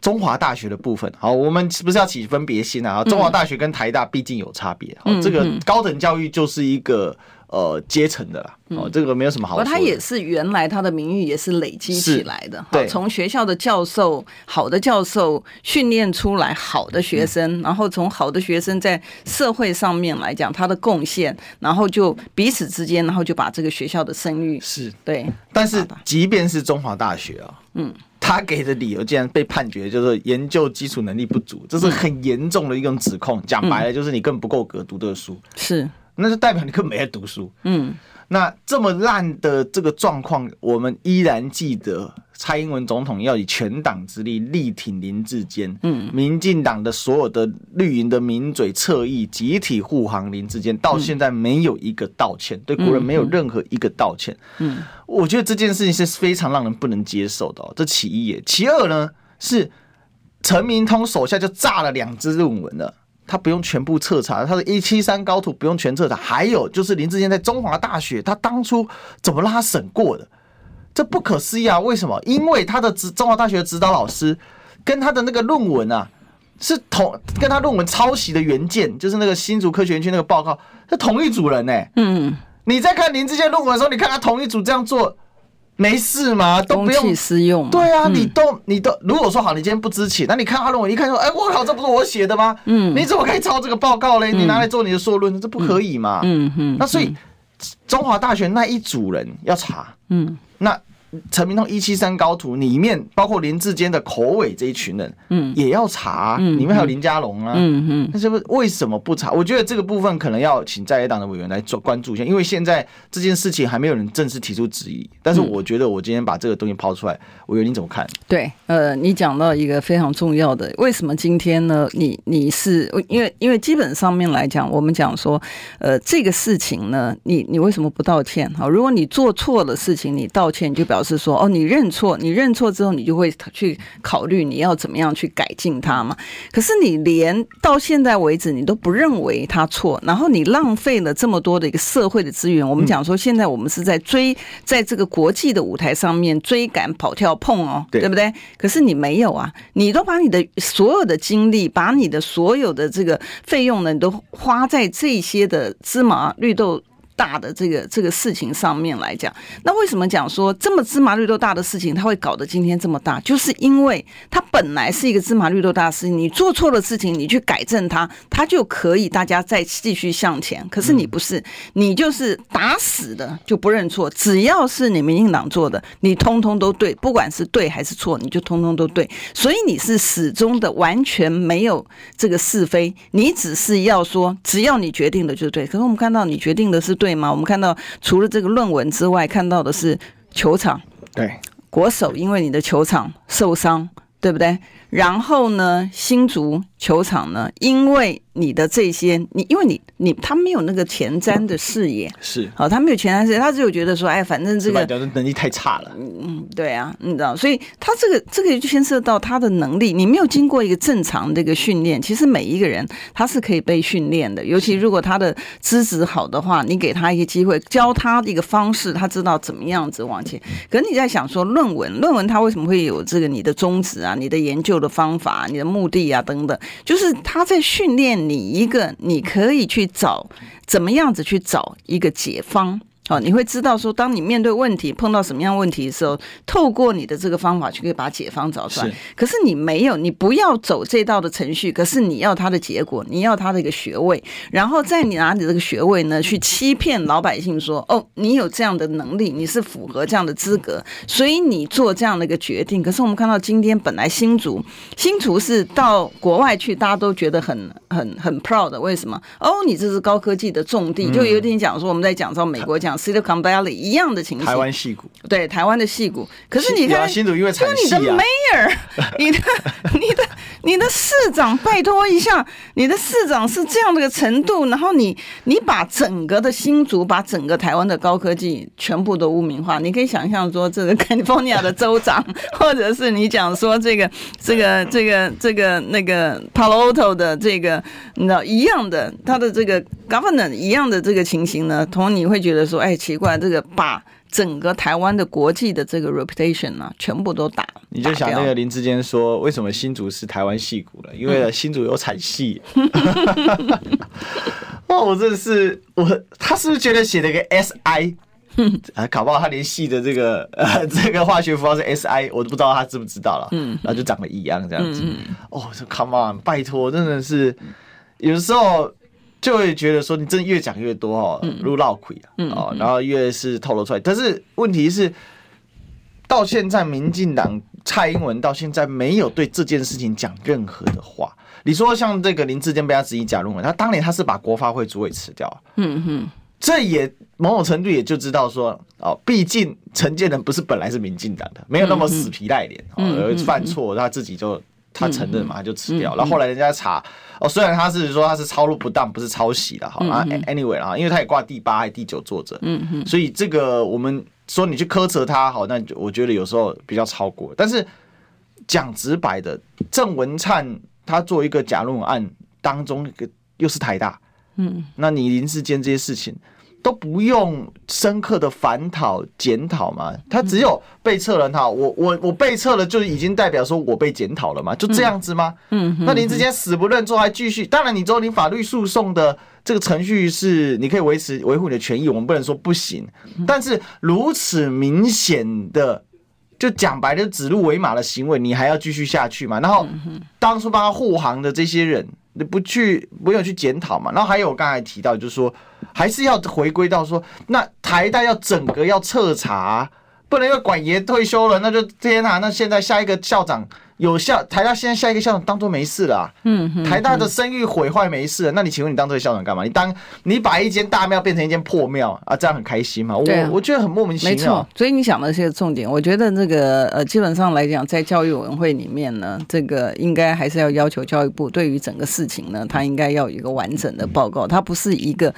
中华大学的部分，好，我们是不是要起分别心啊？中华大学跟台大毕竟有差别，好，这个高等教育就是一个。呃，阶层的啦，哦，这个没有什么好。他也是原来他的名誉也是累积起来的，对，从学校的教授，好的教授训练出来好的学生，然后从好的学生在社会上面来讲他的贡献，然后就彼此之间，然后就把这个学校的声誉是对。但是即便是中华大学啊，嗯，他给的理由竟然被判决就是研究基础能力不足，这是很严重的一种指控。讲白了就是你根本不够格读这个书，是。那就代表你根本没在读书。嗯，那这么烂的这个状况，我们依然记得蔡英文总统要以全党之力力挺林志坚。嗯，民进党的所有的绿营的名嘴侧翼集体护航林志坚，到现在没有一个道歉，对国人没有任何一个道歉。嗯，我觉得这件事情是非常让人不能接受的。这其一也，其二呢是陈明通手下就炸了两支论文了。他不用全部彻查，他的一七三高徒不用全彻查。还有就是林志坚在中华大学，他当初怎么让他审过的？这不可思议啊！为什么？因为他的指中华大学的指导老师跟他的那个论文啊，是同跟他论文抄袭的原件，就是那个新竹科学园区那个报告，是同一组人呢、欸。嗯，你在看林志坚论文的时候，你看他同一组这样做。没事嘛？都不用私用。对啊，你都你都如果说好，你今天不知情，那你看他论文，一看说，哎，我靠，这不是我写的吗？嗯，你怎么可以抄这个报告嘞？你拿来做你的硕论，这不可以嘛？嗯嗯。那所以中华大学那一组人要查。嗯，那。陈明通一七三高图里面包括林志坚的口尾这一群人，嗯，也要查，嗯里面还有林佳龙啊，嗯嗯，那是不是为什么不查？我觉得这个部分可能要请在野党的委员来做关注一下，因为现在这件事情还没有人正式提出质疑。但是我觉得我今天把这个东西抛出来，委员你怎么看？对，呃，你讲到一个非常重要的，为什么今天呢？你你是因为因为基本上面来讲，我们讲说，呃，这个事情呢，你你为什么不道歉？好，如果你做错了事情，你道歉就表示。是说哦，你认错，你认错之后，你就会去考虑你要怎么样去改进它嘛。可是你连到现在为止，你都不认为他错，然后你浪费了这么多的一个社会的资源。我们讲说，现在我们是在追，在这个国际的舞台上面追赶、跑跳、碰哦，对不对？可是你没有啊，你都把你的所有的精力，把你的所有的这个费用呢，你都花在这些的芝麻绿豆。大的这个这个事情上面来讲，那为什么讲说这么芝麻绿豆大的事情，他会搞得今天这么大？就是因为它本来是一个芝麻绿豆大的事情，你做错了事情，你去改正它，它就可以大家再继续向前。可是你不是，你就是打死的就不认错，只要是你民进党做的，你通通都对，不管是对还是错，你就通通都对。所以你是始终的完全没有这个是非，你只是要说，只要你决定的就对。可是我们看到你决定的是对。对吗？我们看到除了这个论文之外，看到的是球场。对，国手因为你的球场受伤，对不对？然后呢，新竹球场呢，因为你的这些，你因为你你他没有那个前瞻的视野，是。好，他没有前瞻视野，他只有觉得说，哎，反正这个能力太差了，嗯，对啊，你知道，所以他这个这个就牵涉到他的能力，你没有经过一个正常的一个训练，其实每一个人他是可以被训练的，尤其如果他的资质好的话，你给他一个机会，教他一个方式，他知道怎么样子往前。可是你在想说论文，论文他为什么会有这个你的宗旨啊，你的研究的方法，你的目的啊等等。就是他在训练你一个，你可以去找怎么样子去找一个解方。好，你会知道说，当你面对问题碰到什么样问题的时候，透过你的这个方法去可以把解方找出来。可是你没有，你不要走这道的程序，可是你要他的结果，你要他的一个学位，然后在你拿你这个学位呢，去欺骗老百姓说，哦，你有这样的能力，你是符合这样的资格，所以你做这样的一个决定。可是我们看到今天本来新竹，新竹是到国外去，大家都觉得很很很 proud，为什么？哦，你这是高科技的重地，就有点讲说我们在讲到美国讲。Silicon Valley 一样的情形，台湾戏骨，对台湾的戏骨。可是你看，新竹因为产你的 Mayor，你的、你的、你的市长，拜托一下，你的市长是这样的一个程度，然后你你把整个的新竹，把整个台湾的高科技全部都污名化。你可以想象说，这个 California 的州长，或者是你讲说这个、这个、这个、这个那个 Palo Alto 的这个，你知道一样的，他的这个 Governor 一样的这个情形呢，同你会觉得说，哎。太奇怪，这个把整个台湾的国际的这个 reputation 呢、啊，全部都打。你就想那个林志坚说，为什么新竹是台湾戏谷了？因为新竹有产戏。哇，我真的是我，他是不是觉得写了一个 S I？啊，搞不好他连戏的这个呃 这个化学符号是 S I，我都不知道他知不知道了。嗯，然后就长得一样这样子。哦，这 Come on，拜托，真的是有时候。就会觉得说你真的越讲越多哦，如闹亏啊，哦，然后越是透露出来。但是问题是，到现在民进党蔡英文到现在没有对这件事情讲任何的话。你说像这个林志坚被他质疑假论文，他当年他是把国发会主委辞掉，嗯哼，这也某种程度也就知道说哦，毕竟陈建仁不是本来是民进党的，没有那么死皮赖脸哦，犯错他自己就。他承认嘛，他就吃掉。然后后来人家查，哦，虽然他是说他是抄录不当，不是抄袭的哈啊，anyway 啊，因为他也挂第八还第九作者，嗯嗯，所以这个我们说你去苛责他好，那我觉得有时候比较超过。但是讲直白的，郑文灿他做一个假论文案当中，又是台大，嗯，那你林志坚这些事情。都不用深刻的反讨检讨嘛，他只有被撤了，他我我我被撤了，就已经代表说我被检讨了嘛，就这样子吗？嗯，那林志坚死不认错还继续，当然你说你法律诉讼的这个程序是你可以维持维护你的权益，我们不能说不行，但是如此明显的就讲白了指鹿为马的行为，你还要继续下去嘛？然后当初帮他护航的这些人。你不去，不用去检讨嘛？然后还有我刚才提到，就是说，还是要回归到说，那台大要整个要彻查，不能因为管爷退休了，那就天哪，那现在下一个校长。有校台大现在下一个校长当做没事了，嗯，台大的声誉毁坏没事了，那你请问你当这个校长干嘛？你当你把一间大庙变成一间破庙啊，这样很开心吗？我我觉得很莫名其妙。没错，所以你想的是重点。我觉得这个呃，基本上来讲，在教育委员会里面呢，这个应该还是要要求教育部对于整个事情呢，他应该要有一个完整的报告，它不是一个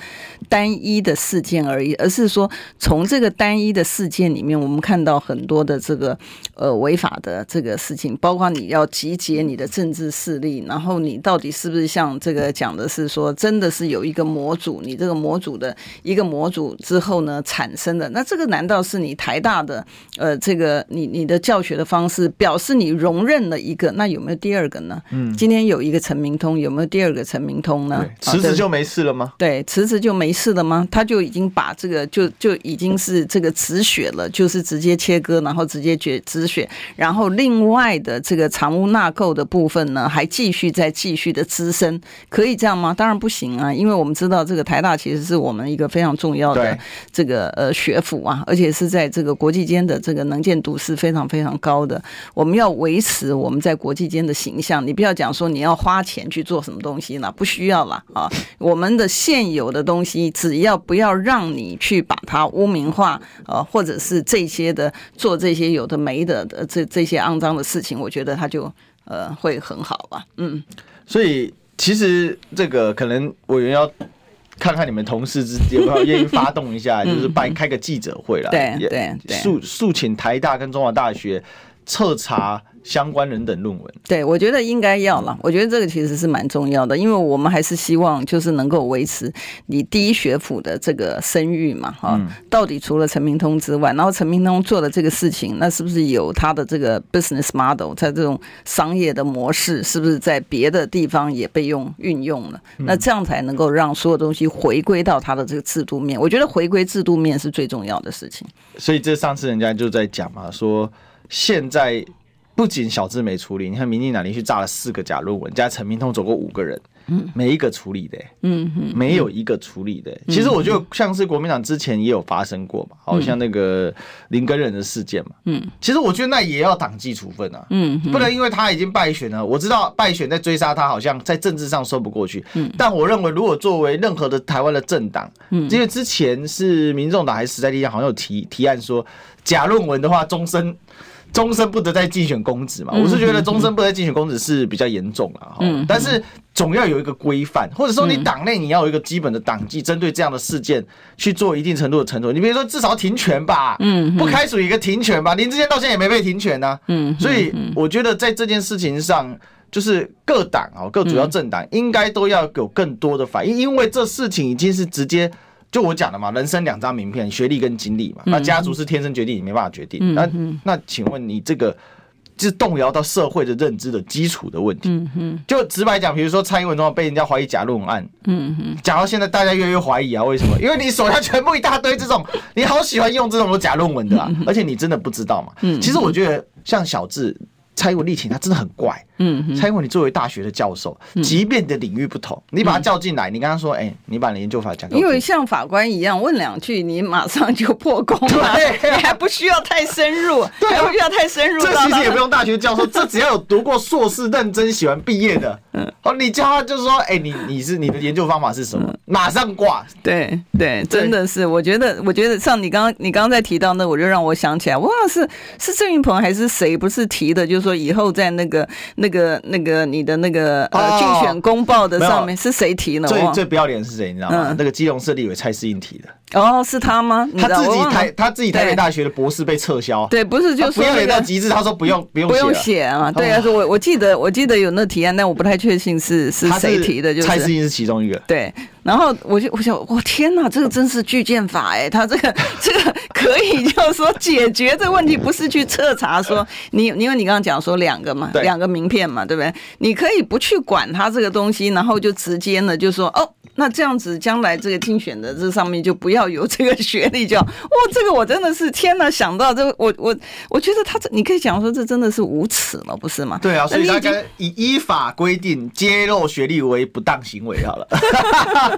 单一的事件而已，而是说从这个单一的事件里面，我们看到很多的这个呃违法的这个事情，包括。你要集结你的政治势力，然后你到底是不是像这个讲的是说，真的是有一个模组？你这个模组的一个模组之后呢产生的，那这个难道是你台大的呃这个你你的教学的方式表示你容忍了一个？那有没有第二个呢？嗯，今天有一个陈明通，有没有第二个陈明通呢？辞职就没事了吗？对，辞职就没事了吗？他就已经把这个就就已经是这个止血了，就是直接切割，然后直接绝止血，然后另外的这个。这个藏污纳垢的部分呢，还继续在继续的滋生，可以这样吗？当然不行啊，因为我们知道这个台大其实是我们一个非常重要的这个呃学府啊，而且是在这个国际间的这个能见度是非常非常高的。我们要维持我们在国际间的形象，你不要讲说你要花钱去做什么东西了，不需要了啊。我们的现有的东西，只要不要让你去把它污名化啊，或者是这些的做这些有的没的的这这些肮脏的事情，我觉得。得他就呃会很好吧。嗯，所以其实这个可能委员要看看你们同事之间有没有愿意发动一下，就是办开个记者会了，对对对，诉诉请台大跟中华大学彻查。相关人等论文，对，我觉得应该要了。我觉得这个其实是蛮重要的，因为我们还是希望就是能够维持你第一学府的这个声誉嘛，哈、嗯。到底除了陈明通之外，然后陈明通做的这个事情，那是不是有他的这个 business model，在这种商业的模式，是不是在别的地方也被用运用了？那这样才能够让所有东西回归到他的这个制度面。我觉得回归制度面是最重要的事情。所以这上次人家就在讲嘛，说现在。不仅小智没处理，你看民进党连续炸了四个假论文，加陈明通走过五个人，嗯，没一个处理的，嗯嗯，没有一个处理的。其实我觉得像是国民党之前也有发生过嘛，好像那个林根仁的事件嘛，嗯，其实我觉得那也要党纪处分啊，嗯，不能因为他已经败选了，我知道败选在追杀他，好像在政治上说不过去，嗯，但我认为如果作为任何的台湾的政党，嗯，因为之前是民众党还是时代力量，好像有提提案说假论文的话终身。终身不得再竞选公职嘛？我是觉得终身不得再竞选公职是比较严重了哈。但是总要有一个规范，或者说你党内你要有一个基本的党纪，针对这样的事件去做一定程度的惩处。你比如说至少停权吧，嗯，不开除一个停权吧。林志坚到现在也没被停权呢，嗯。所以我觉得在这件事情上，就是各党啊，各主要政党应该都要有更多的反应，因为这事情已经是直接。就我讲的嘛，人生两张名片，学历跟经历嘛。那家族是天生决定，你没办法决定。那那请问你这个，就是动摇到社会的认知的基础的问题。就直白讲，比如说蔡英文总统被人家怀疑假论文案，嗯讲到现在大家越来越怀疑啊，为什么？因为你手下全部一大堆这种，你好喜欢用这种假论文的啊，而且你真的不知道嘛。其实我觉得像小智。蔡英文力挺他真的很怪，嗯，蔡英文，你作为大学的教授，即便你的领域不同，你把他叫进来，你跟他说，哎，你把你研究法讲，因为像法官一样问两句，你马上就破功了，你还不需要太深入，还不需要太深入，这其实也不用大学教授，这只要有读过硕士、认真喜欢毕业的，嗯，哦，你叫他就是说，哎，你你是你的研究方法是什么？马上挂，对对，真的是，我觉得我觉得像你刚刚你刚刚在提到那，我就让我想起来，哇，是是郑云鹏还是谁不是提的，就是说。以后在那个、那个、那个你的那个呃竞选公报的上面是谁提呢？最最不要脸是谁？你知道吗？那个基隆市立委蔡适应提的。哦，是他吗？他自己台他自己台北大学的博士被撤销。对，不是就是不要脸到极致。他说不用不用不用写啊。对啊，说我我记得我记得有那提案，但我不太确信是是谁提的。就是蔡适应是其中一个。对，然后我就我想，我天哪，这个真是具宪法哎！他这个这个可以就是说解决这个问题，不是去彻查说 你，因为你刚刚讲说两个嘛，两个名片嘛，对不对？你可以不去管他这个东西，然后就直接呢就说哦。那这样子，将来这个竞选的这上面就不要有这个学历，就哦，这个我真的是天哪！想到这个，我 我我觉得他这，你可以讲说这真的是无耻了，不是吗？对啊，所以大家以依法规定揭露学历为不当行为好了。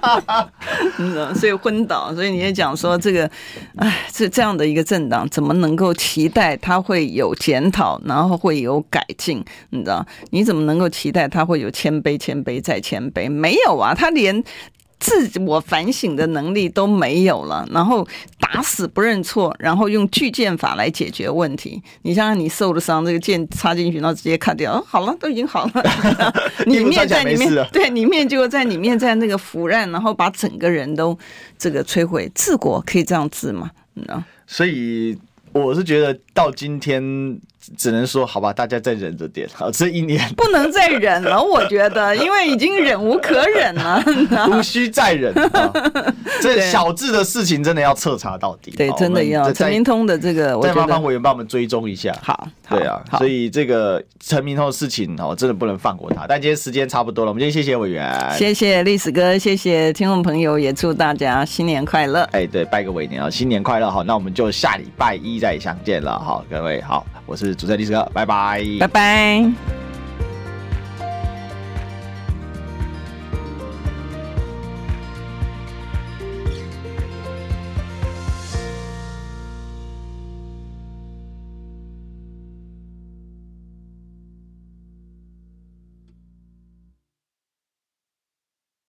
嗯，所以昏倒，所以你也讲说这个，哎，这这样的一个政党怎么能够期待他会有检讨，然后会有改进？你知道？你怎么能够期待他会有谦卑、谦卑再谦卑？没有啊，他连。自我反省的能力都没有了，然后打死不认错，然后用巨剑法来解决问题。你想想，你受了伤，这个剑插进去，然后直接砍掉，哦，好了，都已经好了。里面在里面，对，里面就在里面在那个腐烂，然后把整个人都这个摧毁。治国可以这样治吗？嗯，所以我是觉得到今天。只能说好吧，大家再忍着点。好，这一年不能再忍了，我觉得，因为已经忍无可忍了，无需再忍。这小智的事情真的要彻查到底。对，真的要陈明通的这个，我再麻烦委员帮我们追踪一下。好，对啊，所以这个陈明通的事情哦，真的不能放过他。但今天时间差不多了，我们今天谢谢委员，谢谢历史哥，谢谢听众朋友，也祝大家新年快乐。哎，对，拜个尾年啊，新年快乐。好，那我们就下礼拜一再相见了。好，各位好，我是。主持人历史哥，拜拜，拜拜。